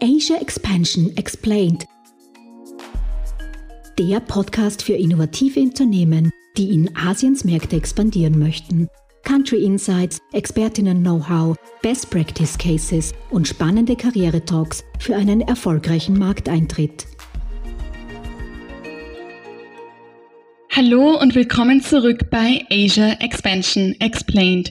Asia Expansion Explained. Der Podcast für innovative Unternehmen, die in Asiens Märkte expandieren möchten. Country Insights, Expertinnen-Know-how, Best Practice Cases und spannende Karriere-Talks für einen erfolgreichen Markteintritt. Hallo und willkommen zurück bei Asia Expansion Explained,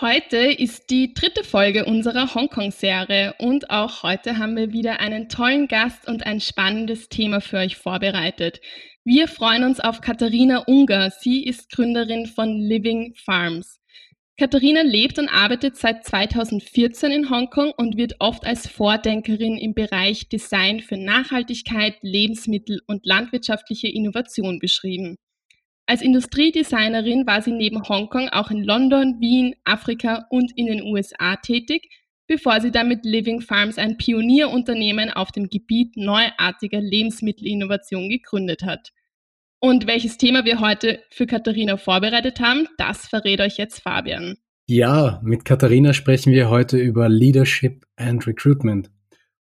Heute ist die dritte Folge unserer Hongkong-Serie und auch heute haben wir wieder einen tollen Gast und ein spannendes Thema für euch vorbereitet. Wir freuen uns auf Katharina Unger. Sie ist Gründerin von Living Farms. Katharina lebt und arbeitet seit 2014 in Hongkong und wird oft als Vordenkerin im Bereich Design für Nachhaltigkeit, Lebensmittel und landwirtschaftliche Innovation beschrieben. Als Industriedesignerin war sie neben Hongkong auch in London, Wien, Afrika und in den USA tätig, bevor sie dann mit Living Farms ein Pionierunternehmen auf dem Gebiet neuartiger Lebensmittelinnovation gegründet hat. Und welches Thema wir heute für Katharina vorbereitet haben, das verrät euch jetzt Fabian. Ja, mit Katharina sprechen wir heute über Leadership and Recruitment.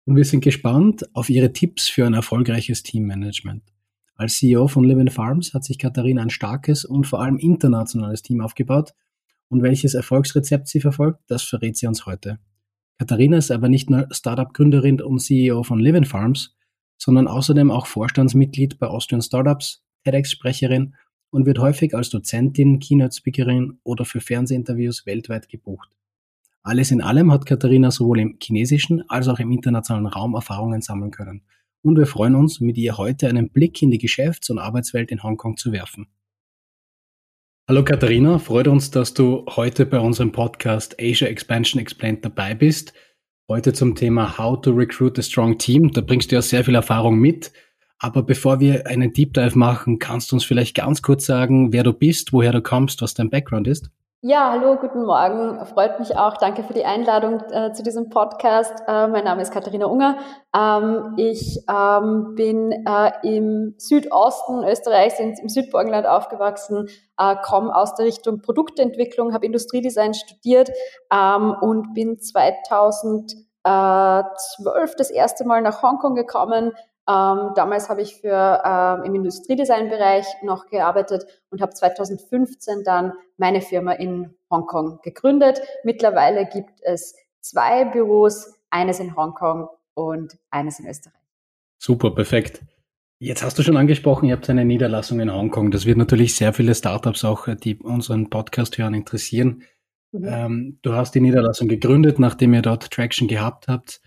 Und wir sind gespannt auf ihre Tipps für ein erfolgreiches Teammanagement. Als CEO von Living Farms hat sich Katharina ein starkes und vor allem internationales Team aufgebaut. Und welches Erfolgsrezept sie verfolgt, das verrät sie uns heute. Katharina ist aber nicht nur Startup-Gründerin und CEO von Living Farms, sondern außerdem auch Vorstandsmitglied bei Austrian Startups, TEDx-Sprecherin und wird häufig als Dozentin, Keynote-Speakerin oder für Fernsehinterviews weltweit gebucht. Alles in allem hat Katharina sowohl im chinesischen als auch im internationalen Raum Erfahrungen sammeln können. Und wir freuen uns, mit ihr heute einen Blick in die Geschäfts- und Arbeitswelt in Hongkong zu werfen. Hallo Katharina, freut uns, dass du heute bei unserem Podcast Asia Expansion Explained dabei bist. Heute zum Thema How to Recruit a Strong Team. Da bringst du ja sehr viel Erfahrung mit. Aber bevor wir einen Deep Dive machen, kannst du uns vielleicht ganz kurz sagen, wer du bist, woher du kommst, was dein Background ist? Ja, hallo, guten Morgen. Freut mich auch. Danke für die Einladung äh, zu diesem Podcast. Äh, mein Name ist Katharina Unger. Ähm, ich ähm, bin äh, im Südosten Österreichs, im Südburgenland aufgewachsen, äh, komme aus der Richtung Produktentwicklung, habe Industriedesign studiert ähm, und bin 2012 das erste Mal nach Hongkong gekommen, ähm, damals habe ich für ähm, im Industriedesign-Bereich noch gearbeitet und habe 2015 dann meine Firma in Hongkong gegründet. Mittlerweile gibt es zwei Büros, eines in Hongkong und eines in Österreich. Super, perfekt. Jetzt hast du schon angesprochen, ihr habt eine Niederlassung in Hongkong. Das wird natürlich sehr viele Startups auch, äh, die unseren Podcast hören, interessieren. Mhm. Ähm, du hast die Niederlassung gegründet, nachdem ihr dort Traction gehabt habt.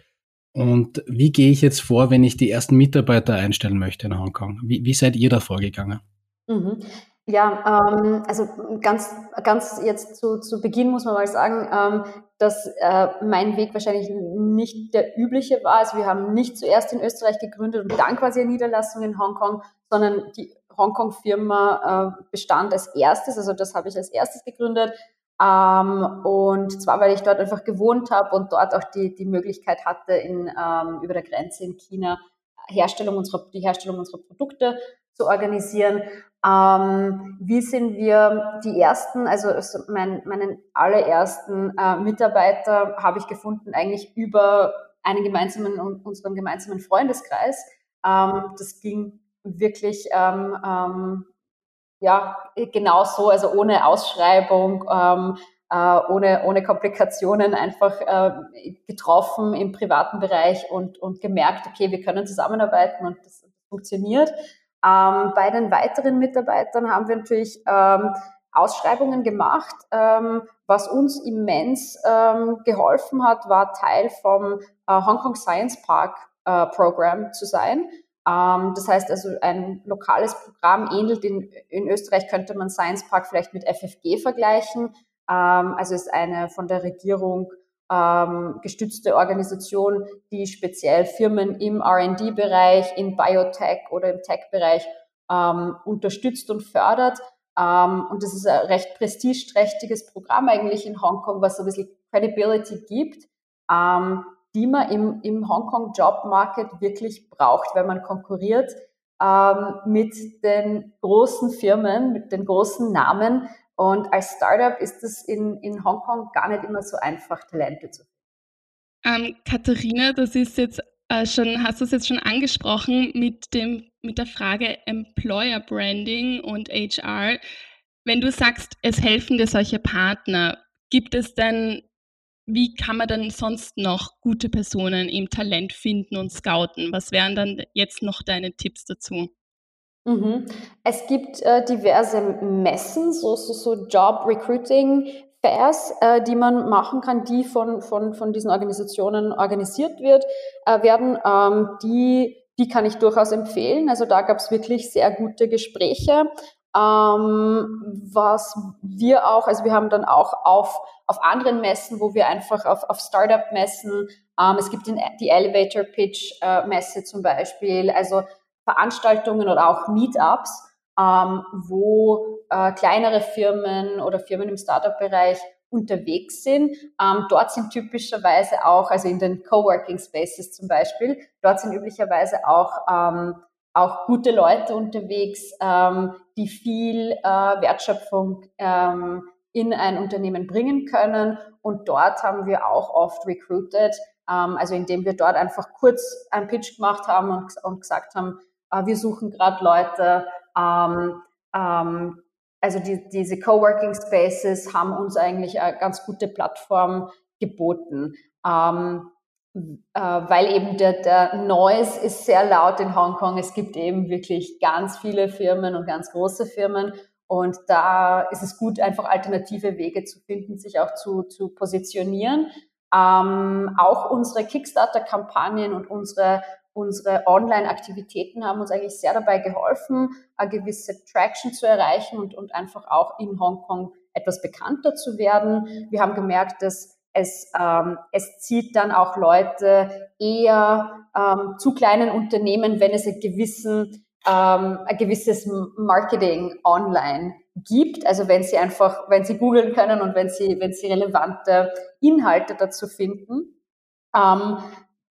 Und wie gehe ich jetzt vor, wenn ich die ersten Mitarbeiter einstellen möchte in Hongkong? Wie, wie seid ihr da vorgegangen? Mhm. Ja, ähm, also ganz, ganz jetzt zu, zu Beginn muss man mal sagen, ähm, dass äh, mein Weg wahrscheinlich nicht der übliche war. Also wir haben nicht zuerst in Österreich gegründet und dann quasi eine Niederlassung in Hongkong, sondern die Hongkong-Firma äh, bestand als erstes, also das habe ich als erstes gegründet, ähm, und zwar, weil ich dort einfach gewohnt habe und dort auch die, die Möglichkeit hatte, in, ähm, über der Grenze in China Herstellung unserer, die Herstellung unserer Produkte zu organisieren. Ähm, wie sind wir die ersten, also mein, meinen allerersten äh, Mitarbeiter habe ich gefunden eigentlich über einen gemeinsamen, unseren gemeinsamen Freundeskreis. Ähm, das ging wirklich ähm, ähm, ja, genau so, also ohne Ausschreibung, ähm, äh, ohne, ohne Komplikationen einfach äh, getroffen im privaten Bereich und, und gemerkt, okay, wir können zusammenarbeiten und das funktioniert. Ähm, bei den weiteren Mitarbeitern haben wir natürlich ähm, Ausschreibungen gemacht. Ähm, was uns immens ähm, geholfen hat, war Teil vom äh, Hong Kong Science Park äh, Program zu sein. Ähm, das heißt also, ein lokales Programm ähnelt in, in Österreich könnte man Science Park vielleicht mit FFG vergleichen. Ähm, also ist eine von der Regierung ähm, gestützte Organisation, die speziell Firmen im R&D-Bereich, in Biotech oder im Tech-Bereich unterstützt und fördert. Und das ist ein recht prestigeträchtiges Programm eigentlich in Hongkong, was so ein bisschen Credibility gibt, ähm, die man im, im Hongkong Job Market wirklich braucht, wenn man konkurriert ähm, mit den großen Firmen, mit den großen Namen. Und als Startup ist es in, in Hongkong gar nicht immer so einfach, Talente zu finden. Ähm, Katharina, das ist jetzt äh, schon, hast du es jetzt schon angesprochen mit dem, mit der Frage Employer Branding und HR. Wenn du sagst, es helfen dir solche Partner, gibt es denn wie kann man denn sonst noch gute Personen im Talent finden und scouten? Was wären dann jetzt noch deine Tipps dazu? Mhm. Es gibt äh, diverse Messen, so, so, so Job Recruiting Fairs, äh, die man machen kann, die von, von, von diesen Organisationen organisiert wird, äh, werden. Ähm, die, die kann ich durchaus empfehlen. Also da gab es wirklich sehr gute Gespräche. Ähm, was wir auch, also wir haben dann auch auf, auf anderen Messen, wo wir einfach auf, auf Startup-Messen, ähm, es gibt den, die Elevator Pitch äh, zum Beispiel, also Veranstaltungen oder auch Meetups, ähm, wo äh, kleinere Firmen oder Firmen im Startup-Bereich unterwegs sind. Ähm, dort sind typischerweise auch, also in den Coworking Spaces zum Beispiel, dort sind üblicherweise auch ähm, auch gute Leute unterwegs, ähm, die viel äh, Wertschöpfung ähm, in ein Unternehmen bringen können. Und dort haben wir auch oft recruited, ähm, also indem wir dort einfach kurz einen Pitch gemacht haben und, und gesagt haben, äh, wir suchen gerade Leute. Ähm, ähm, also die, diese Coworking Spaces haben uns eigentlich eine ganz gute Plattform geboten. Ähm, äh, weil eben der, der Noise ist sehr laut in Hongkong. Es gibt eben wirklich ganz viele Firmen und ganz große Firmen. Und da ist es gut, einfach alternative Wege zu finden, sich auch zu, zu positionieren. Ähm, auch unsere Kickstarter-Kampagnen und unsere, unsere Online-Aktivitäten haben uns eigentlich sehr dabei geholfen, eine gewisse Traction zu erreichen und, und einfach auch in Hongkong etwas bekannter zu werden. Wir haben gemerkt, dass es, ähm, es zieht dann auch Leute eher ähm, zu kleinen Unternehmen, wenn es einen gewissen, ähm, ein gewisses Marketing online gibt. Also wenn sie einfach, wenn sie googeln können und wenn sie, wenn sie relevante Inhalte dazu finden. Ähm,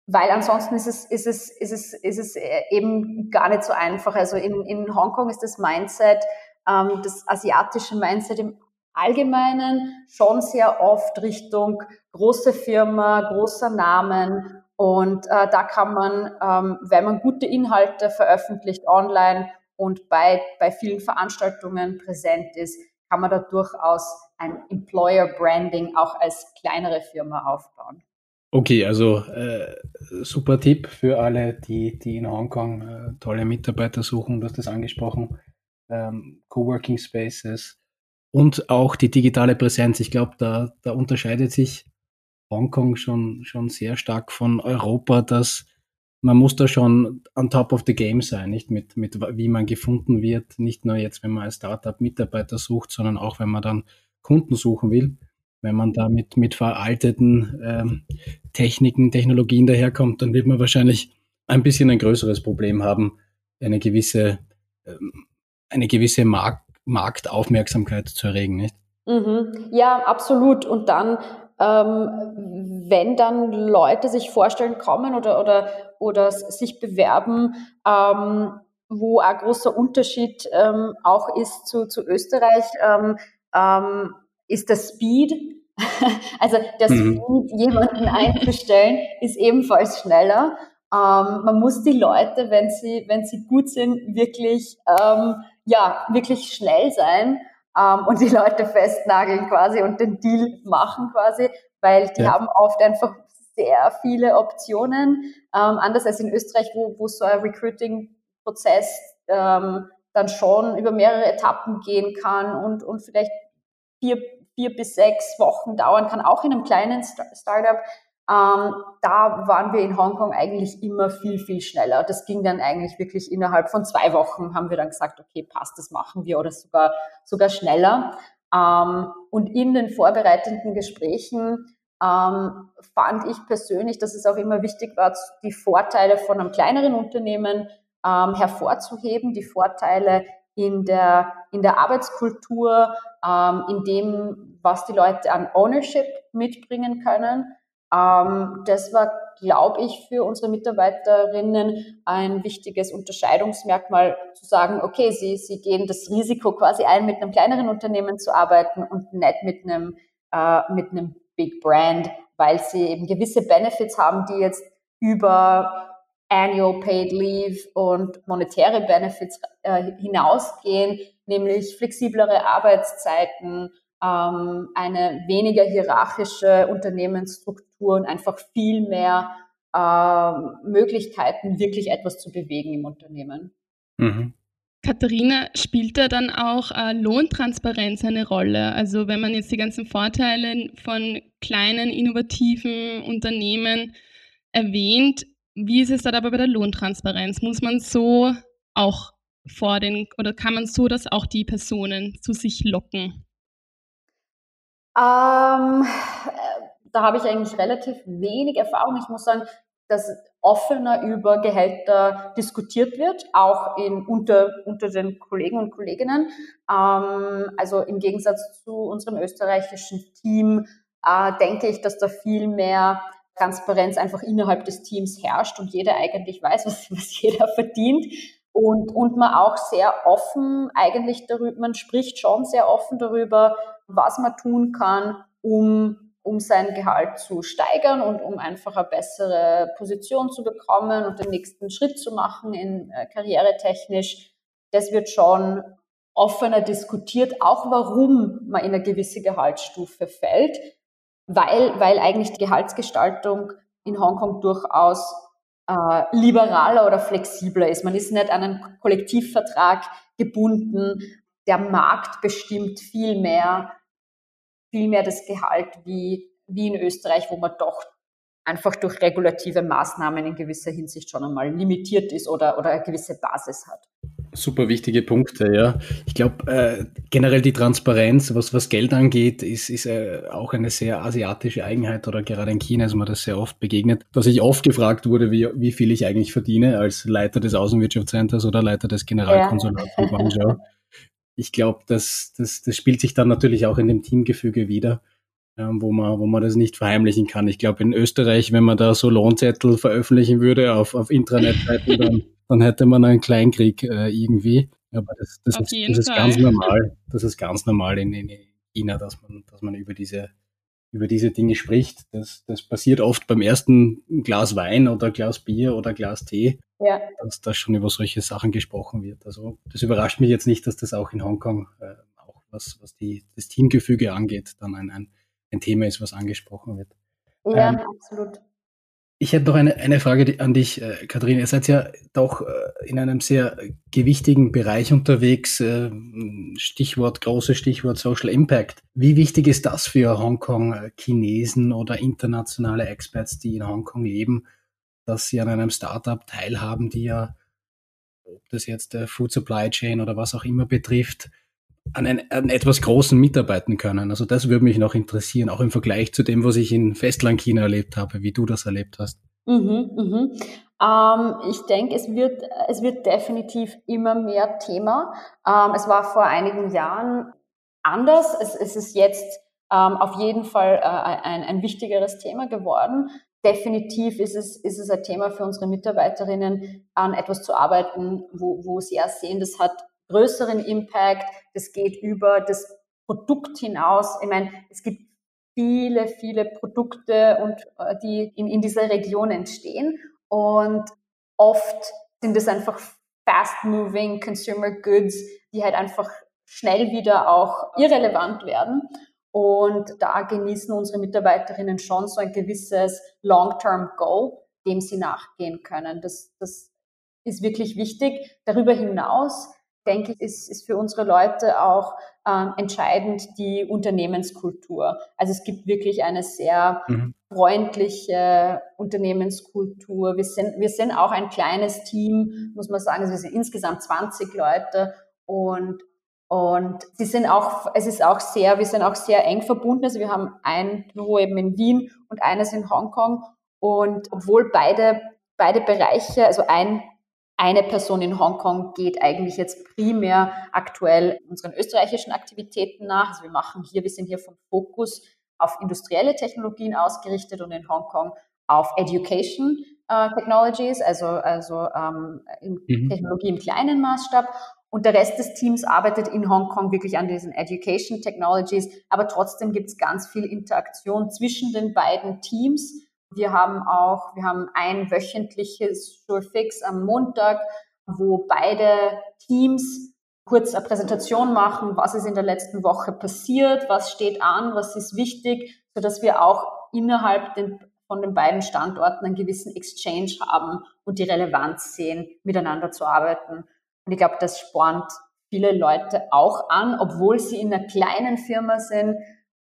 weil ansonsten ist es, ist es, ist es, ist es eben gar nicht so einfach. Also in, in Hongkong ist das Mindset, ähm, das asiatische Mindset im Allgemeinen schon sehr oft Richtung große Firma, großer Namen. Und äh, da kann man, ähm, wenn man gute Inhalte veröffentlicht online und bei, bei vielen Veranstaltungen präsent ist, kann man da durchaus ein Employer Branding auch als kleinere Firma aufbauen. Okay, also äh, super Tipp für alle, die, die in Hongkong äh, tolle Mitarbeiter suchen. Du hast das angesprochen. Ähm, Coworking Spaces, und auch die digitale Präsenz. Ich glaube, da, da unterscheidet sich Hongkong schon, schon sehr stark von Europa, dass man muss da schon on top of the game sein, nicht mit, mit wie man gefunden wird, nicht nur jetzt, wenn man als Startup Mitarbeiter sucht, sondern auch, wenn man dann Kunden suchen will. Wenn man da mit, mit veralteten ähm, Techniken, Technologien daherkommt, dann wird man wahrscheinlich ein bisschen ein größeres Problem haben, eine gewisse, ähm, eine gewisse Markt Marktaufmerksamkeit zu erregen, nicht? Mhm. Ja, absolut. Und dann, ähm, wenn dann Leute sich vorstellen kommen oder, oder, oder sich bewerben, ähm, wo ein großer Unterschied ähm, auch ist zu, zu Österreich, ähm, ähm, ist der Speed. also der mhm. Speed, jemanden einzustellen, ist ebenfalls schneller. Ähm, man muss die Leute, wenn sie, wenn sie gut sind, wirklich ähm, ja, wirklich schnell sein ähm, und die Leute festnageln quasi und den Deal machen quasi, weil die ja. haben oft einfach sehr viele Optionen, ähm, anders als in Österreich, wo, wo so ein Recruiting-Prozess ähm, dann schon über mehrere Etappen gehen kann und, und vielleicht vier, vier bis sechs Wochen dauern kann, auch in einem kleinen Startup. Ähm, da waren wir in Hongkong eigentlich immer viel, viel schneller. Das ging dann eigentlich wirklich innerhalb von zwei Wochen haben wir dann gesagt, okay, passt, das machen wir oder sogar, sogar schneller. Ähm, und in den vorbereitenden Gesprächen ähm, fand ich persönlich, dass es auch immer wichtig war, die Vorteile von einem kleineren Unternehmen ähm, hervorzuheben, die Vorteile in der, in der Arbeitskultur, ähm, in dem, was die Leute an Ownership mitbringen können. Ähm, das war, glaube ich, für unsere Mitarbeiterinnen ein wichtiges Unterscheidungsmerkmal, zu sagen, okay, sie, sie gehen das Risiko quasi ein, mit einem kleineren Unternehmen zu arbeiten und nicht mit einem, äh, mit einem Big Brand, weil sie eben gewisse Benefits haben, die jetzt über Annual Paid Leave und monetäre Benefits äh, hinausgehen, nämlich flexiblere Arbeitszeiten, ähm, eine weniger hierarchische Unternehmensstruktur und einfach viel mehr äh, Möglichkeiten, wirklich etwas zu bewegen im Unternehmen. Mhm. Katharina, spielt da dann auch äh, Lohntransparenz eine Rolle? Also wenn man jetzt die ganzen Vorteile von kleinen, innovativen Unternehmen erwähnt, wie ist es dann aber bei der Lohntransparenz? Muss man so auch vor den, oder kann man so, dass auch die Personen zu sich locken? Ähm, äh, da habe ich eigentlich relativ wenig Erfahrung. Ich muss sagen, dass offener über Gehälter diskutiert wird, auch in, unter, unter den Kollegen und Kolleginnen. Ähm, also im Gegensatz zu unserem österreichischen Team äh, denke ich, dass da viel mehr Transparenz einfach innerhalb des Teams herrscht und jeder eigentlich weiß, was, was jeder verdient. Und, und man auch sehr offen eigentlich darüber, man spricht schon sehr offen darüber, was man tun kann, um um sein Gehalt zu steigern und um einfach eine bessere Position zu bekommen und den nächsten Schritt zu machen in äh, karrieretechnisch. Das wird schon offener diskutiert, auch warum man in eine gewisse Gehaltsstufe fällt, weil, weil eigentlich die Gehaltsgestaltung in Hongkong durchaus äh, liberaler oder flexibler ist. Man ist nicht an einen Kollektivvertrag gebunden. Der Markt bestimmt viel mehr, viel mehr das Gehalt wie, wie in Österreich, wo man doch einfach durch regulative Maßnahmen in gewisser Hinsicht schon einmal limitiert ist oder, oder eine gewisse Basis hat. Super wichtige Punkte, ja. Ich glaube, äh, generell die Transparenz, was, was Geld angeht, ist, ist äh, auch eine sehr asiatische Eigenheit oder gerade in China ist mir das sehr oft begegnet, dass ich oft gefragt wurde, wie, wie viel ich eigentlich verdiene als Leiter des Außenwirtschaftscenters oder Leiter des Generalkonsulats ja. in Guangzhou. Ich glaube, das, das, das spielt sich dann natürlich auch in dem Teamgefüge wieder ähm, wo man, wo man das nicht verheimlichen kann. Ich glaube, in Österreich, wenn man da so Lohnzettel veröffentlichen würde auf, auf Intranet-Seiten, dann, dann hätte man einen Kleinkrieg äh, irgendwie. Aber das, das, ist, das ist ganz normal. Das ist ganz normal in, in China, dass man, dass man über diese, über diese Dinge spricht. Das, das passiert oft beim ersten Glas Wein oder Glas Bier oder Glas Tee, ja. dass da schon über solche Sachen gesprochen wird. Also das überrascht mich jetzt nicht, dass das auch in Hongkong, äh, auch was, was die, das Teamgefüge angeht, dann ein, ein ein Thema ist, was angesprochen wird. Ja, ähm, absolut. Ich hätte noch eine, eine Frage an dich, äh, Katharina. Ihr seid ja doch äh, in einem sehr gewichtigen Bereich unterwegs. Äh, Stichwort, großes Stichwort Social Impact. Wie wichtig ist das für Hongkong-Chinesen oder internationale Experts, die in Hongkong leben, dass sie an einem Startup teilhaben, die ja, ob das jetzt der Food Supply Chain oder was auch immer betrifft, an, ein, an etwas Großen mitarbeiten können. Also das würde mich noch interessieren, auch im Vergleich zu dem, was ich in Festlandchina erlebt habe, wie du das erlebt hast. Mhm, mhm. Ähm, ich denke, es wird, es wird definitiv immer mehr Thema. Ähm, es war vor einigen Jahren anders. Es, es ist jetzt ähm, auf jeden Fall äh, ein, ein wichtigeres Thema geworden. Definitiv ist es, ist es ein Thema für unsere Mitarbeiterinnen, an etwas zu arbeiten, wo, wo sie ja sehen, das hat größeren Impact, das geht über das Produkt hinaus. Ich meine, es gibt viele, viele Produkte und äh, die in, in dieser Region entstehen und oft sind es einfach fast-moving Consumer Goods, die halt einfach schnell wieder auch irrelevant werden. Und da genießen unsere Mitarbeiterinnen schon so ein gewisses Long-Term Goal, dem sie nachgehen können. Das, das ist wirklich wichtig. Darüber hinaus denke ich, ist, ist für unsere Leute auch ähm, entscheidend die Unternehmenskultur. Also es gibt wirklich eine sehr mhm. freundliche Unternehmenskultur. Wir sind, wir sind auch ein kleines Team, muss man sagen. Also wir sind insgesamt 20 Leute und Und sie sind auch, es ist auch sehr, wir sind auch sehr eng verbunden. Also wir haben ein Büro eben in Wien und eines in Hongkong. Und obwohl beide, beide Bereiche, also ein, eine Person in Hongkong geht eigentlich jetzt primär aktuell unseren österreichischen Aktivitäten nach. Also wir machen hier, wir sind hier vom Fokus auf industrielle Technologien ausgerichtet und in Hongkong auf Education äh, Technologies, also, also ähm, mhm. Technologie im kleinen Maßstab. Und der Rest des Teams arbeitet in Hongkong wirklich an diesen Education Technologies. Aber trotzdem gibt es ganz viel Interaktion zwischen den beiden Teams. Wir haben auch, wir haben ein wöchentliches Surefix am Montag, wo beide Teams kurz eine Präsentation machen, was ist in der letzten Woche passiert, was steht an, was ist wichtig, so dass wir auch innerhalb den, von den beiden Standorten einen gewissen Exchange haben und die Relevanz sehen, miteinander zu arbeiten. Und ich glaube, das spornt viele Leute auch an, obwohl sie in einer kleinen Firma sind,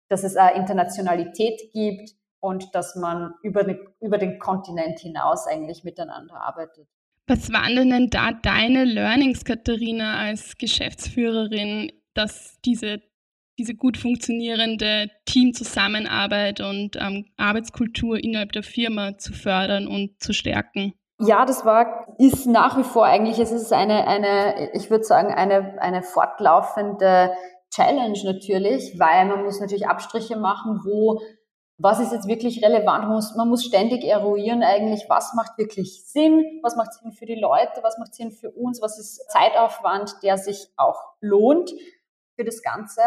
dass es eine Internationalität gibt und dass man über, den, über den Kontinent hinaus eigentlich miteinander arbeitet. Was waren denn da deine Learnings, Katharina, als Geschäftsführerin, dass diese, diese gut funktionierende Teamzusammenarbeit und ähm, Arbeitskultur innerhalb der Firma zu fördern und zu stärken? Ja, das war, ist nach wie vor eigentlich, es ist eine, eine, ich würde sagen, eine, eine fortlaufende Challenge natürlich, weil man muss natürlich Abstriche machen, wo was ist jetzt wirklich relevant? Man muss, man muss ständig eruieren eigentlich, was macht wirklich Sinn, was macht Sinn für die Leute, was macht Sinn für uns, was ist Zeitaufwand, der sich auch lohnt für das Ganze.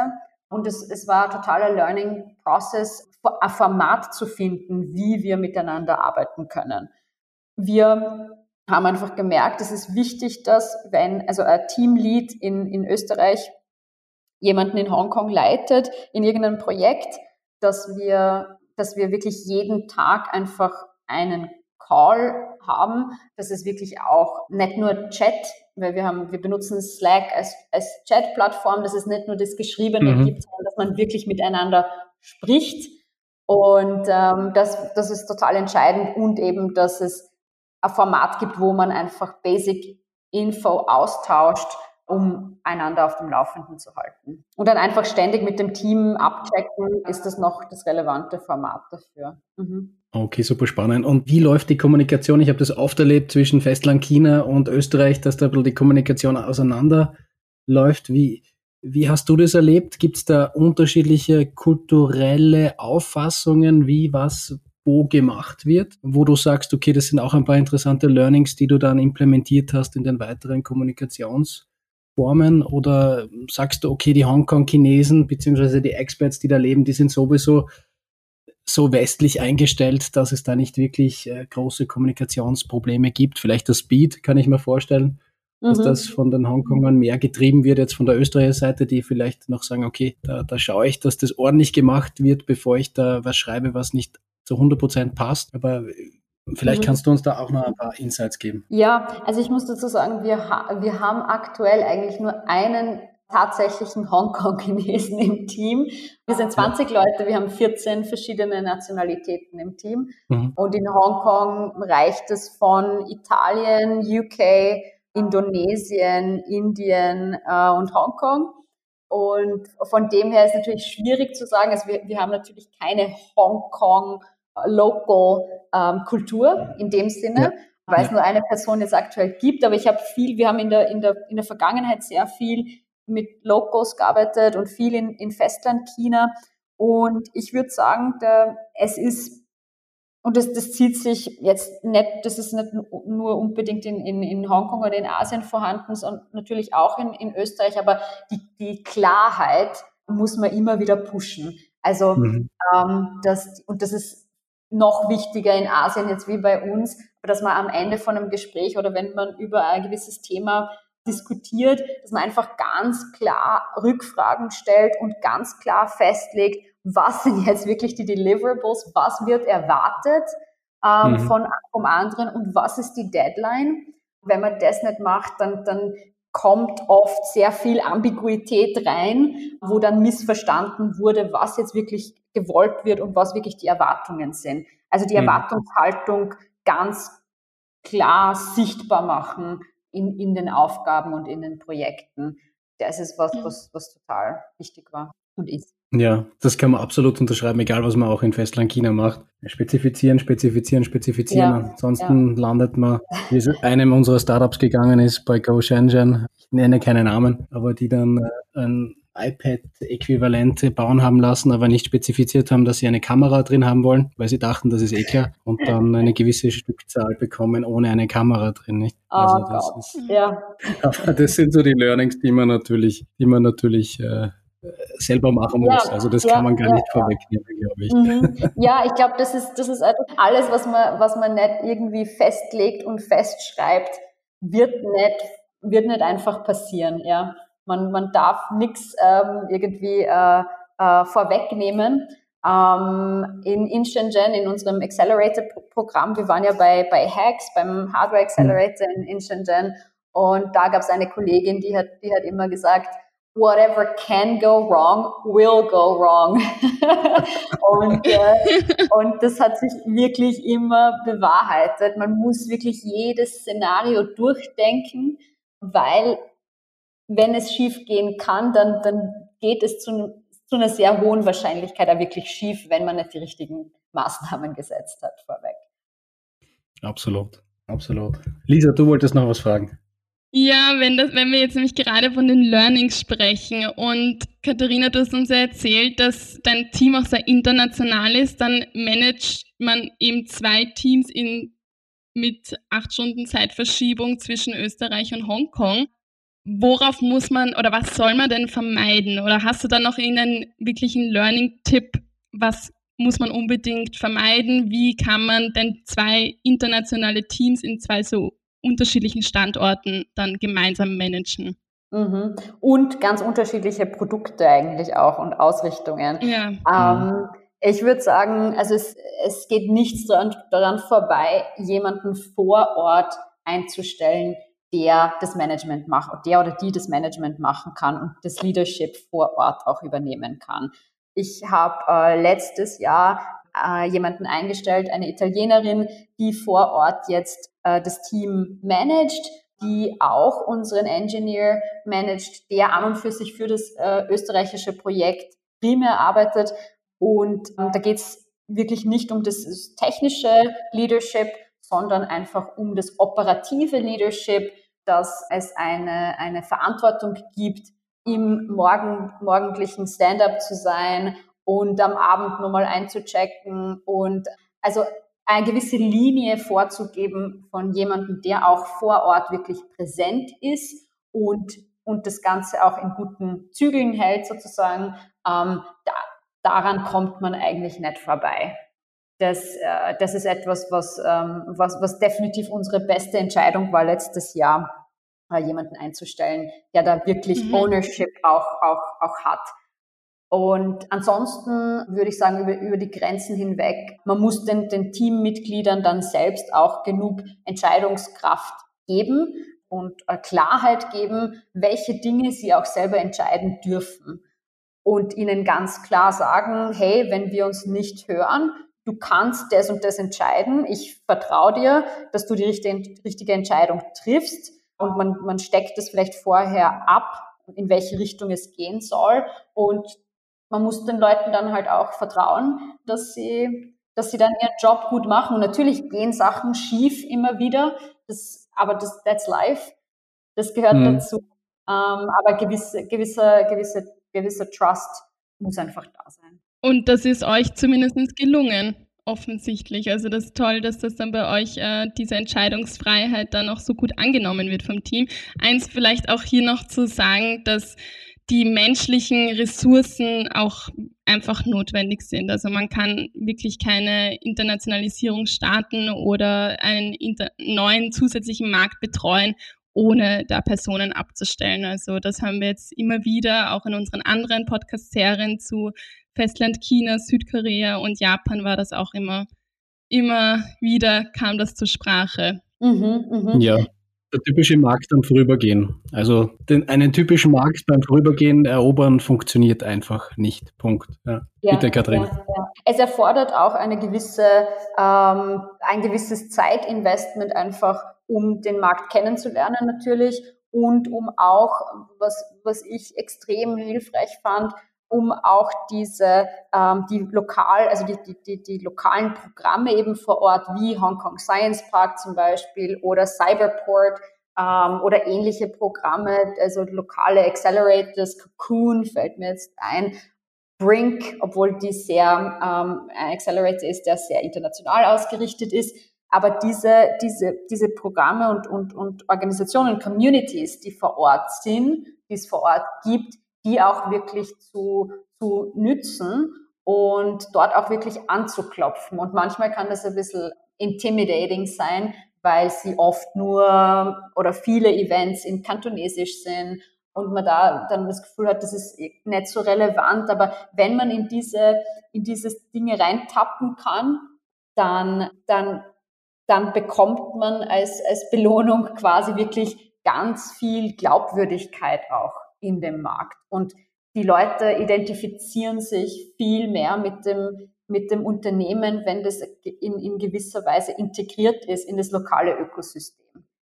Und es, es war totaler Learning Process, ein Format zu finden, wie wir miteinander arbeiten können. Wir haben einfach gemerkt, es ist wichtig, dass wenn also ein Teamlead in, in Österreich jemanden in Hongkong leitet, in irgendeinem Projekt, dass wir dass wir wirklich jeden Tag einfach einen Call haben, dass es wirklich auch nicht nur Chat, weil wir haben, wir benutzen Slack als, als Chat-Plattform, dass es nicht nur das Geschriebene mhm. gibt, sondern dass man wirklich miteinander spricht. Und ähm, das, das ist total entscheidend und eben, dass es ein Format gibt, wo man einfach Basic Info austauscht, um einander auf dem Laufenden zu halten. Und dann einfach ständig mit dem Team abchecken, ist das noch das relevante Format dafür. Mhm. Okay, super spannend. Und wie läuft die Kommunikation? Ich habe das oft erlebt zwischen Festland China und Österreich, dass da die Kommunikation auseinander läuft. Wie, wie hast du das erlebt? Gibt es da unterschiedliche kulturelle Auffassungen, wie was wo gemacht wird, wo du sagst, okay, das sind auch ein paar interessante Learnings, die du dann implementiert hast in den weiteren Kommunikations- Formen oder sagst du, okay, die Hongkong-Chinesen beziehungsweise die Experts, die da leben, die sind sowieso so westlich eingestellt, dass es da nicht wirklich äh, große Kommunikationsprobleme gibt. Vielleicht das Speed, kann ich mir vorstellen, mhm. dass das von den Hongkongern mehr getrieben wird, jetzt von der Österreicher Seite, die vielleicht noch sagen, okay, da, da schaue ich, dass das ordentlich gemacht wird, bevor ich da was schreibe, was nicht zu 100 Prozent passt. Aber Vielleicht mhm. kannst du uns da auch noch ein paar Insights geben. Ja, also ich muss dazu sagen, wir, ha wir haben aktuell eigentlich nur einen tatsächlichen Hongkong-Chinesen im Team. Wir sind 20 ja. Leute, wir haben 14 verschiedene Nationalitäten im Team. Mhm. Und in Hongkong reicht es von Italien, UK, Indonesien, Indien äh, und Hongkong. Und von dem her ist es natürlich schwierig zu sagen, also wir, wir haben natürlich keine Hongkong- Local ähm, Kultur in dem Sinne, ja. weil ja. es nur eine Person jetzt aktuell gibt. Aber ich habe viel, wir haben in der, in der, in der Vergangenheit sehr viel mit Locals gearbeitet und viel in, in Festland China. Und ich würde sagen, der, es ist, und das, das zieht sich jetzt nicht, das ist nicht nur unbedingt in, in, in Hongkong oder in Asien vorhanden, sondern natürlich auch in, in Österreich, aber die, die Klarheit muss man immer wieder pushen. Also mhm. ähm, das, und das ist noch wichtiger in Asien jetzt wie bei uns, dass man am Ende von einem Gespräch oder wenn man über ein gewisses Thema diskutiert, dass man einfach ganz klar Rückfragen stellt und ganz klar festlegt, was sind jetzt wirklich die Deliverables, was wird erwartet ähm, mhm. von, vom anderen und was ist die Deadline. Wenn man das nicht macht, dann, dann kommt oft sehr viel Ambiguität rein, wo dann missverstanden wurde, was jetzt wirklich gewollt wird und was wirklich die Erwartungen sind. Also die mhm. Erwartungshaltung ganz klar sichtbar machen in, in den Aufgaben und in den Projekten. das ist was, mhm. was, was total wichtig war und ist. Ja, das kann man absolut unterschreiben, egal was man auch in Festland China macht. Spezifizieren, spezifizieren, spezifizieren. Ja, Ansonsten ja. landet man, wie es einem unserer Startups gegangen ist, bei Go Shenzhen. Ich nenne keine Namen, aber die dann äh, ein iPad-Äquivalente bauen haben lassen, aber nicht spezifiziert haben, dass sie eine Kamera drin haben wollen, weil sie dachten, das ist eh klar, und dann eine gewisse Stückzahl bekommen ohne eine Kamera drin, nicht? Oh also das Gott. ist, ja. Aber das sind so die Learnings, die man natürlich, die man natürlich äh, selber machen muss. Ja, also das ja, kann man gar ja, nicht vorwegnehmen, glaube ich. Mhm. Ja, ich glaube, das ist, das ist alles, was man, was man nicht irgendwie festlegt und festschreibt, wird nicht, wird nicht einfach passieren, ja. Man, man darf nichts ähm, irgendwie äh, äh, vorwegnehmen. Ähm, in, in Shenzhen, in unserem Accelerator-Programm, wir waren ja bei, bei Hacks, beim Hardware Accelerator in, in Shenzhen, und da gab es eine Kollegin, die hat, die hat immer gesagt, whatever can go wrong will go wrong. und, äh, und das hat sich wirklich immer bewahrheitet. Man muss wirklich jedes Szenario durchdenken, weil wenn es schief gehen kann, dann, dann geht es zu, zu einer sehr hohen Wahrscheinlichkeit auch wirklich schief, wenn man nicht die richtigen Maßnahmen gesetzt hat vorweg. Absolut, absolut. Lisa, du wolltest noch was fragen. Ja, wenn, das, wenn wir jetzt nämlich gerade von den Learnings sprechen und Katharina, du hast uns ja erzählt, dass dein Team auch sehr international ist, dann managt man eben zwei Teams in, mit acht Stunden Zeitverschiebung zwischen Österreich und Hongkong. Worauf muss man oder was soll man denn vermeiden? Oder hast du da noch irgendeinen wirklichen Learning-Tipp? Was muss man unbedingt vermeiden? Wie kann man denn zwei internationale Teams in zwei so unterschiedlichen Standorten dann gemeinsam managen. Mhm. Und ganz unterschiedliche Produkte eigentlich auch und Ausrichtungen. Ja. Ähm, mhm. ich würde sagen, also es, es geht nichts daran, daran vorbei, jemanden vor Ort einzustellen, der das Management macht, der oder die das Management machen kann und das Leadership vor Ort auch übernehmen kann. Ich habe äh, letztes Jahr äh, jemanden eingestellt, eine Italienerin, die vor Ort jetzt äh, das Team managt, die auch unseren Engineer managt, der an und für sich für das äh, österreichische Projekt primär arbeitet. Und ähm, da geht es wirklich nicht um das technische Leadership, sondern einfach um das operative Leadership, dass es eine, eine Verantwortung gibt, im morgen, morgendlichen Stand-up zu sein und am Abend nochmal einzuchecken und also eine gewisse Linie vorzugeben von jemandem, der auch vor Ort wirklich präsent ist und, und das Ganze auch in guten Zügeln hält sozusagen, ähm, da, daran kommt man eigentlich nicht vorbei. Das, äh, das ist etwas, was, ähm, was, was definitiv unsere beste Entscheidung war letztes Jahr, äh, jemanden einzustellen, der da wirklich mhm. Ownership auch, auch, auch hat. Und ansonsten würde ich sagen, über, über die Grenzen hinweg, man muss den, den Teammitgliedern dann selbst auch genug Entscheidungskraft geben und äh, Klarheit geben, welche Dinge sie auch selber entscheiden dürfen. Und ihnen ganz klar sagen, hey, wenn wir uns nicht hören, du kannst das und das entscheiden, ich vertraue dir, dass du die richtige, richtige Entscheidung triffst. Und man, man steckt das vielleicht vorher ab, in welche Richtung es gehen soll. Und man muss den Leuten dann halt auch vertrauen, dass sie, dass sie dann ihren Job gut machen. Und natürlich gehen Sachen schief immer wieder, das, aber das, that's life. Das gehört mhm. dazu. Ähm, aber gewisse, gewisse, gewisse, gewisser Trust muss einfach da sein. Und das ist euch zumindest gelungen, offensichtlich. Also das ist toll, dass das dann bei euch äh, diese Entscheidungsfreiheit dann auch so gut angenommen wird vom Team. Eins vielleicht auch hier noch zu sagen, dass die menschlichen Ressourcen auch einfach notwendig sind. Also man kann wirklich keine Internationalisierung starten oder einen neuen zusätzlichen Markt betreuen, ohne da Personen abzustellen. Also das haben wir jetzt immer wieder, auch in unseren anderen Podcast-Serien zu Festland China, Südkorea und Japan war das auch immer, immer wieder kam das zur Sprache. Mhm, mh. Ja, der typische Markt am Vorübergehen. Also den, einen typischen Markt beim Vorübergehen erobern funktioniert einfach nicht. Punkt. Ja. Ja, Bitte, Katrin. Ja, es erfordert auch eine gewisse, ähm, ein gewisses Zeitinvestment einfach, um den Markt kennenzulernen natürlich und um auch, was, was ich extrem hilfreich fand, um auch diese, ähm, die lokal, also die, die, die, die lokalen Programme eben vor Ort, wie Hong Kong Science Park zum Beispiel oder Cyberport, ähm, oder ähnliche Programme, also lokale Accelerators, Cocoon fällt mir jetzt ein, Brink, obwohl die sehr ähm, ein Accelerator ist, der sehr international ausgerichtet ist. Aber diese, diese, diese Programme und, und, und Organisationen, Communities, die vor Ort sind, die es vor Ort gibt, die auch wirklich zu, zu nützen und dort auch wirklich anzuklopfen. Und manchmal kann das ein bisschen intimidating sein, weil sie oft nur oder viele Events in Kantonesisch sind und man da dann das Gefühl hat, das ist nicht so relevant. Aber wenn man in diese, in diese Dinge reintappen kann, dann, dann, dann bekommt man als, als Belohnung quasi wirklich ganz viel Glaubwürdigkeit auch in dem Markt. Und die Leute identifizieren sich viel mehr mit dem, mit dem Unternehmen, wenn das in, in gewisser Weise integriert ist in das lokale Ökosystem.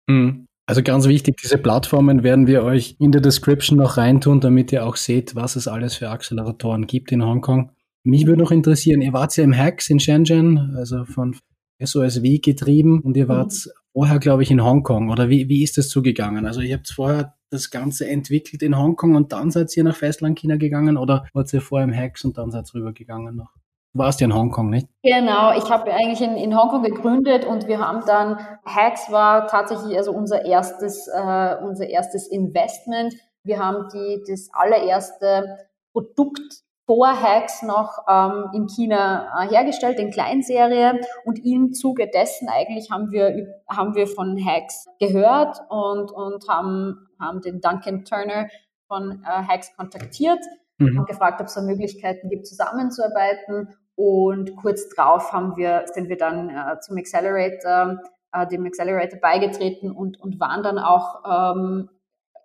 Mhm. Also ganz wichtig, diese Plattformen werden wir euch in der Description noch reintun, damit ihr auch seht, was es alles für Acceleratoren gibt in Hongkong. Mich würde noch interessieren, ihr wart ja im Hacks in Shenzhen, also von SOSW getrieben und ihr wart mhm. vorher, glaube ich, in Hongkong. Oder wie, wie ist das zugegangen? Also ihr habt vorher das Ganze entwickelt in Hongkong und dann seid ihr nach Festlandchina gegangen oder wart ihr vorher im Hacks und dann seid ihr rübergegangen noch? Du warst ja in Hongkong, nicht? Genau, ich habe eigentlich in, in Hongkong gegründet und wir haben dann, Hacks war tatsächlich also unser erstes, äh, unser erstes Investment. Wir haben die, das allererste Produkt vor Hacks noch ähm, in China äh, hergestellt, in Kleinserie. Und im Zuge dessen eigentlich haben wir, haben wir von Hacks gehört und, und haben, haben den Duncan Turner von äh, Hacks kontaktiert mhm. und gefragt, ob es da Möglichkeiten gibt, zusammenzuarbeiten. Und kurz drauf haben wir, sind wir dann äh, zum Accelerator, äh, dem Accelerator beigetreten und, und waren dann auch ähm,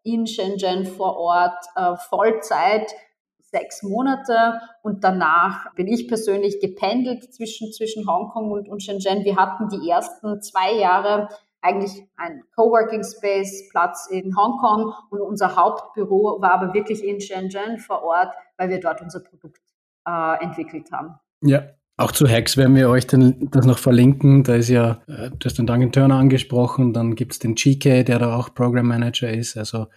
in Shenzhen vor Ort äh, Vollzeit sechs Monate und danach bin ich persönlich gependelt zwischen, zwischen Hongkong und, und Shenzhen. Wir hatten die ersten zwei Jahre eigentlich ein Coworking Space Platz in Hongkong und unser Hauptbüro war aber wirklich in Shenzhen vor Ort, weil wir dort unser Produkt äh, entwickelt haben. Ja, auch zu Hacks werden wir euch dann das noch verlinken. Da ist ja, äh, du hast den Duncan Turner angesprochen, dann gibt es den GK, der da auch Program Manager ist. Also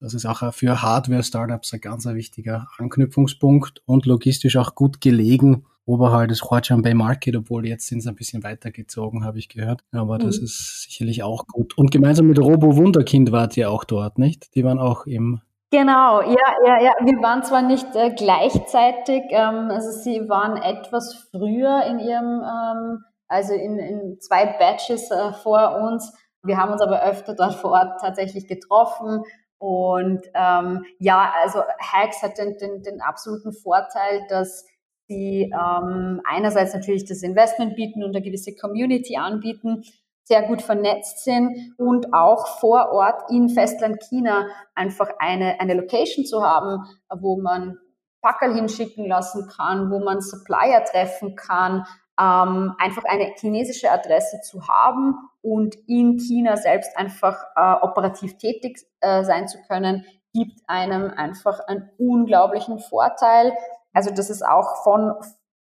das ist auch für Hardware-Startups ein ganz wichtiger Anknüpfungspunkt und logistisch auch gut gelegen oberhalb des Huaqiang Bay Market, obwohl jetzt sind sie ein bisschen weitergezogen, habe ich gehört. Aber das mhm. ist sicherlich auch gut. Und gemeinsam mit Robo Wunderkind wart ihr auch dort, nicht? Die waren auch im Genau, ja, ja, ja. Wir waren zwar nicht äh, gleichzeitig, ähm, also sie waren etwas früher in ihrem, ähm, also in, in zwei Batches äh, vor uns. Wir haben uns aber öfter dort vor Ort tatsächlich getroffen. Und ähm, ja, also Hacks hat den, den, den absoluten Vorteil, dass sie ähm, einerseits natürlich das Investment bieten und eine gewisse Community anbieten, sehr gut vernetzt sind und auch vor Ort in Festland China einfach eine, eine Location zu haben, wo man Packerl hinschicken lassen kann, wo man Supplier treffen kann, ähm, einfach eine chinesische Adresse zu haben und in China selbst einfach äh, operativ tätig äh, sein zu können, gibt einem einfach einen unglaublichen Vorteil. Also das ist auch von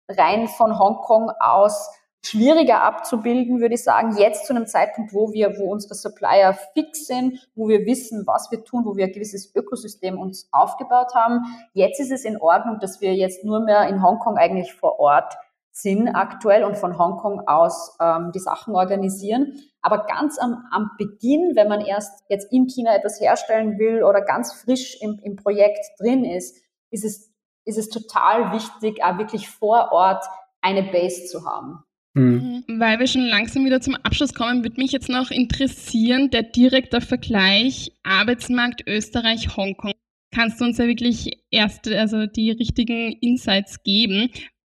rein von Hongkong aus schwieriger abzubilden, würde ich sagen, jetzt zu einem Zeitpunkt, wo wir, wo unsere Supplier fix sind, wo wir wissen, was wir tun, wo wir ein gewisses Ökosystem uns aufgebaut haben. Jetzt ist es in Ordnung, dass wir jetzt nur mehr in Hongkong eigentlich vor Ort sind aktuell und von Hongkong aus ähm, die Sachen organisieren. Aber ganz am, am Beginn, wenn man erst jetzt in China etwas herstellen will oder ganz frisch im, im Projekt drin ist, ist es, ist es total wichtig, auch wirklich vor Ort eine Base zu haben. Mhm. mhm. Weil wir schon langsam wieder zum Abschluss kommen, würde mich jetzt noch interessieren, der direkte Vergleich Arbeitsmarkt Österreich, Hongkong. Kannst du uns ja wirklich erst also die richtigen Insights geben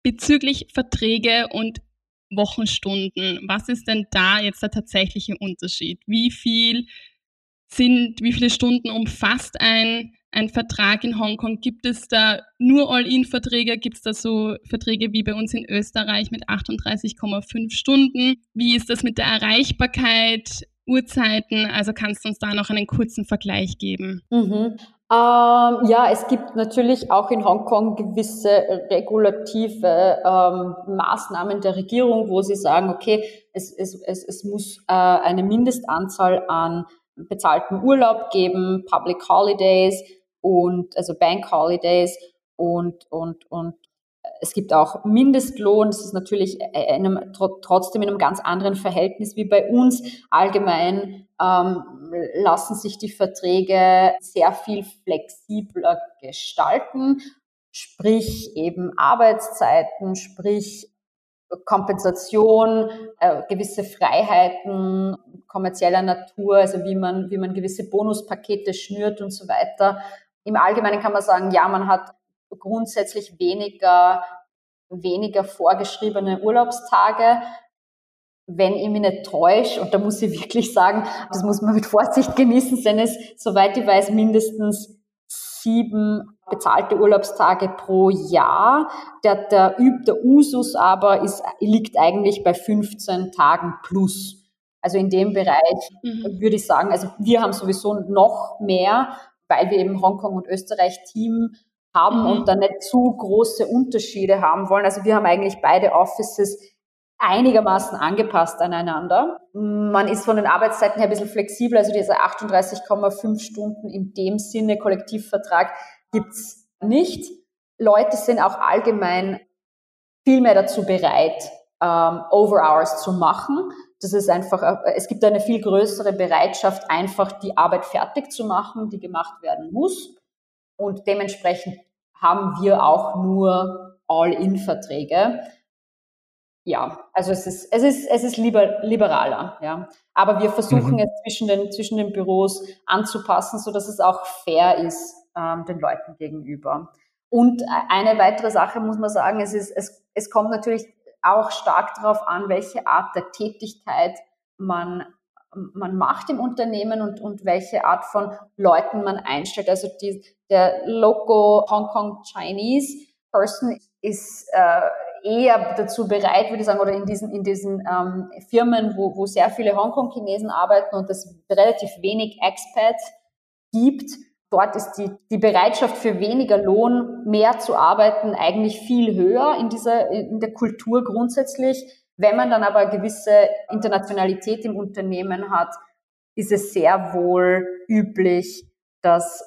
bezüglich Verträge und Wochenstunden? Was ist denn da jetzt der tatsächliche Unterschied? Wie viel sind, wie viele Stunden umfasst ein ein Vertrag in Hongkong? Gibt es da nur All-In-Verträge? Gibt es da so Verträge wie bei uns in Österreich mit 38,5 Stunden? Wie ist das mit der Erreichbarkeit? Uhrzeiten? Also kannst du uns da noch einen kurzen Vergleich geben? Mhm. Ähm, ja, es gibt natürlich auch in Hongkong gewisse regulative ähm, Maßnahmen der Regierung, wo sie sagen, okay, es, es, es, es muss äh, eine Mindestanzahl an bezahlten Urlaub geben, Public Holidays und also Bank Holidays und, und, und es gibt auch Mindestlohn, das ist natürlich in einem, trotzdem in einem ganz anderen Verhältnis wie bei uns. Allgemein ähm, lassen sich die Verträge sehr viel flexibler gestalten, sprich eben Arbeitszeiten, sprich Kompensation, äh, gewisse Freiheiten kommerzieller Natur, also wie man, wie man gewisse Bonuspakete schnürt und so weiter. Im Allgemeinen kann man sagen, ja, man hat grundsätzlich weniger, weniger vorgeschriebene Urlaubstage. Wenn ich mich nicht täusche, und da muss ich wirklich sagen, das muss man mit Vorsicht genießen, sind es, soweit ich weiß, mindestens sieben bezahlte Urlaubstage pro Jahr. Der, der, der Usus aber ist, liegt eigentlich bei 15 Tagen plus. Also in dem Bereich mhm. würde ich sagen, also wir haben sowieso noch mehr, weil wir eben Hongkong und Österreich Team haben mhm. und dann nicht zu große Unterschiede haben wollen. Also wir haben eigentlich beide Offices einigermaßen angepasst aneinander. Man ist von den Arbeitszeiten her ein bisschen flexibel, also diese 38,5 Stunden in dem Sinne Kollektivvertrag gibt's nicht. Leute sind auch allgemein viel mehr dazu bereit, ähm, Overhours zu machen. Das ist einfach, äh, es gibt eine viel größere Bereitschaft, einfach die Arbeit fertig zu machen, die gemacht werden muss. Und dementsprechend haben wir auch nur All-in-Verträge. Ja, also es ist, es ist, es ist lieber, liberaler, ja. Aber wir versuchen mhm. es zwischen den, zwischen den Büros anzupassen, so dass es auch fair ist ähm, den Leuten gegenüber. Und eine weitere Sache muss man sagen, es ist, es, es kommt natürlich auch stark darauf an, welche Art der Tätigkeit man man macht im Unternehmen und, und welche Art von Leuten man einstellt. Also die, der Local Hong Kong Chinese Person ist äh, eher dazu bereit, würde ich sagen, oder in diesen, in diesen ähm, Firmen, wo, wo sehr viele Hongkong-Chinesen arbeiten und es relativ wenig Expats gibt, dort ist die, die Bereitschaft für weniger Lohn mehr zu arbeiten eigentlich viel höher in dieser, in der Kultur grundsätzlich. Wenn man dann aber gewisse Internationalität im Unternehmen hat, ist es sehr wohl üblich, dass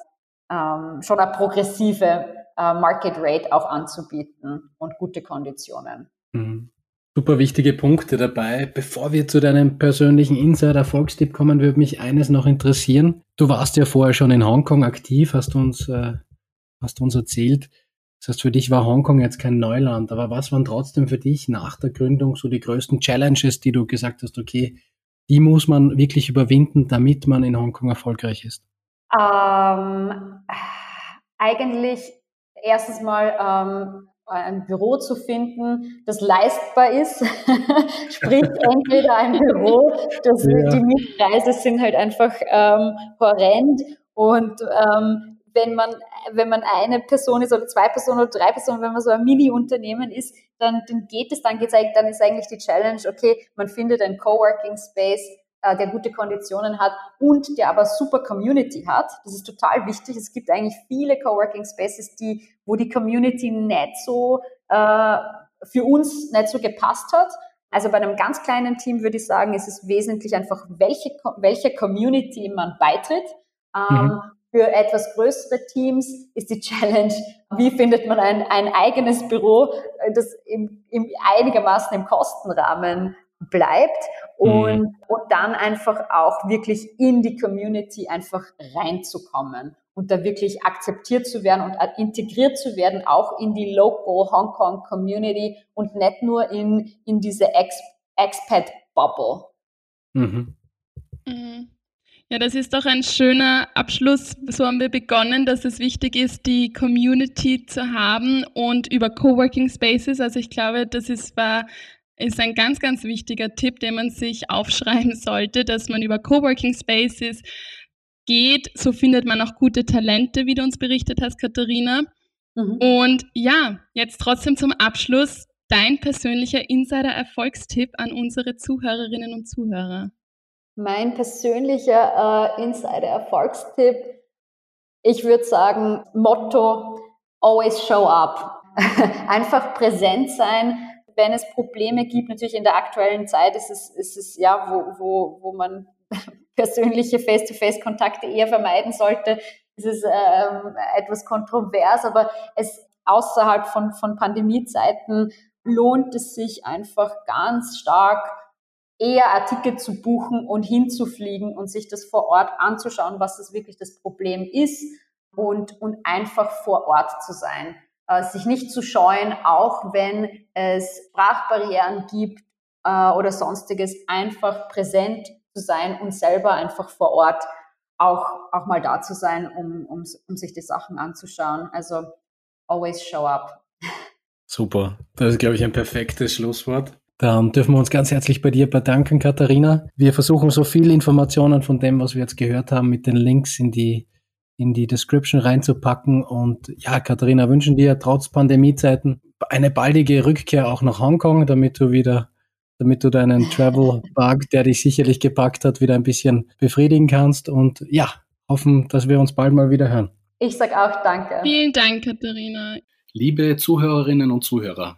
ähm, schon eine progressive äh, Market Rate auch anzubieten und gute Konditionen. Mhm. Super wichtige Punkte dabei. Bevor wir zu deinem persönlichen Insider-Erfolgstipp kommen, würde mich eines noch interessieren. Du warst ja vorher schon in Hongkong aktiv, hast du uns, äh, hast uns erzählt. Das heißt, für dich war Hongkong jetzt kein Neuland, aber was waren trotzdem für dich nach der Gründung so die größten Challenges, die du gesagt hast, okay, die muss man wirklich überwinden, damit man in Hongkong erfolgreich ist? Ähm, eigentlich erstens mal ähm, ein Büro zu finden, das leistbar ist. Sprich, entweder ein Büro, das, ja. die Mietpreise sind halt einfach ähm, horrend und ähm, wenn man, wenn man eine Person ist oder zwei Personen oder drei Personen, wenn man so ein Mini-Unternehmen ist, dann, dann geht es, dann geht's eigentlich, dann ist eigentlich die Challenge, okay, man findet ein Coworking Space, äh, der gute Konditionen hat und der aber super Community hat. Das ist total wichtig. Es gibt eigentlich viele Coworking Spaces, die, wo die Community nicht so äh, für uns nicht so gepasst hat. Also bei einem ganz kleinen Team würde ich sagen, ist es wesentlich einfach, welche, welche Community man beitritt. Ähm, mhm. Für etwas größere Teams ist die Challenge, wie findet man ein, ein eigenes Büro, das im, im einigermaßen im Kostenrahmen bleibt und, mhm. und dann einfach auch wirklich in die Community einfach reinzukommen und da wirklich akzeptiert zu werden und integriert zu werden, auch in die Local Hong Kong Community und nicht nur in, in diese Ex Expat-Bubble. Mhm. Mhm. Ja, das ist doch ein schöner Abschluss. So haben wir begonnen, dass es wichtig ist, die Community zu haben und über Coworking Spaces. Also ich glaube, das ist, war ist ein ganz, ganz wichtiger Tipp, den man sich aufschreiben sollte, dass man über Coworking Spaces geht. So findet man auch gute Talente, wie du uns berichtet hast, Katharina. Mhm. Und ja, jetzt trotzdem zum Abschluss dein persönlicher Insider-Erfolgstipp an unsere Zuhörerinnen und Zuhörer. Mein persönlicher äh, Insider-Erfolgstipp, ich würde sagen, Motto, always show up. Einfach präsent sein, wenn es Probleme gibt. Natürlich in der aktuellen Zeit ist es, ist es ja, wo, wo, wo man persönliche Face-to-Face-Kontakte eher vermeiden sollte, ist es ähm, etwas kontrovers, aber es außerhalb von, von Pandemiezeiten lohnt es sich einfach ganz stark, eher Artikel zu buchen und hinzufliegen und sich das vor Ort anzuschauen, was das wirklich das Problem ist und, und einfach vor Ort zu sein. Äh, sich nicht zu scheuen, auch wenn es Sprachbarrieren gibt äh, oder sonstiges, einfach präsent zu sein und selber einfach vor Ort auch, auch mal da zu sein, um, um, um sich die Sachen anzuschauen. Also always show up. Super. Das ist, glaube ich, ein perfektes Schlusswort. Dann dürfen wir uns ganz herzlich bei dir bedanken, Katharina. Wir versuchen so viel Informationen von dem, was wir jetzt gehört haben, mit den Links in die, in die Description reinzupacken. Und ja, Katharina, wünschen dir trotz Pandemiezeiten eine baldige Rückkehr auch nach Hongkong, damit du wieder, damit du deinen Travel-Bug, der dich sicherlich gepackt hat, wieder ein bisschen befriedigen kannst. Und ja, hoffen, dass wir uns bald mal wieder hören. Ich sag auch danke. Vielen Dank, Katharina. Liebe Zuhörerinnen und Zuhörer,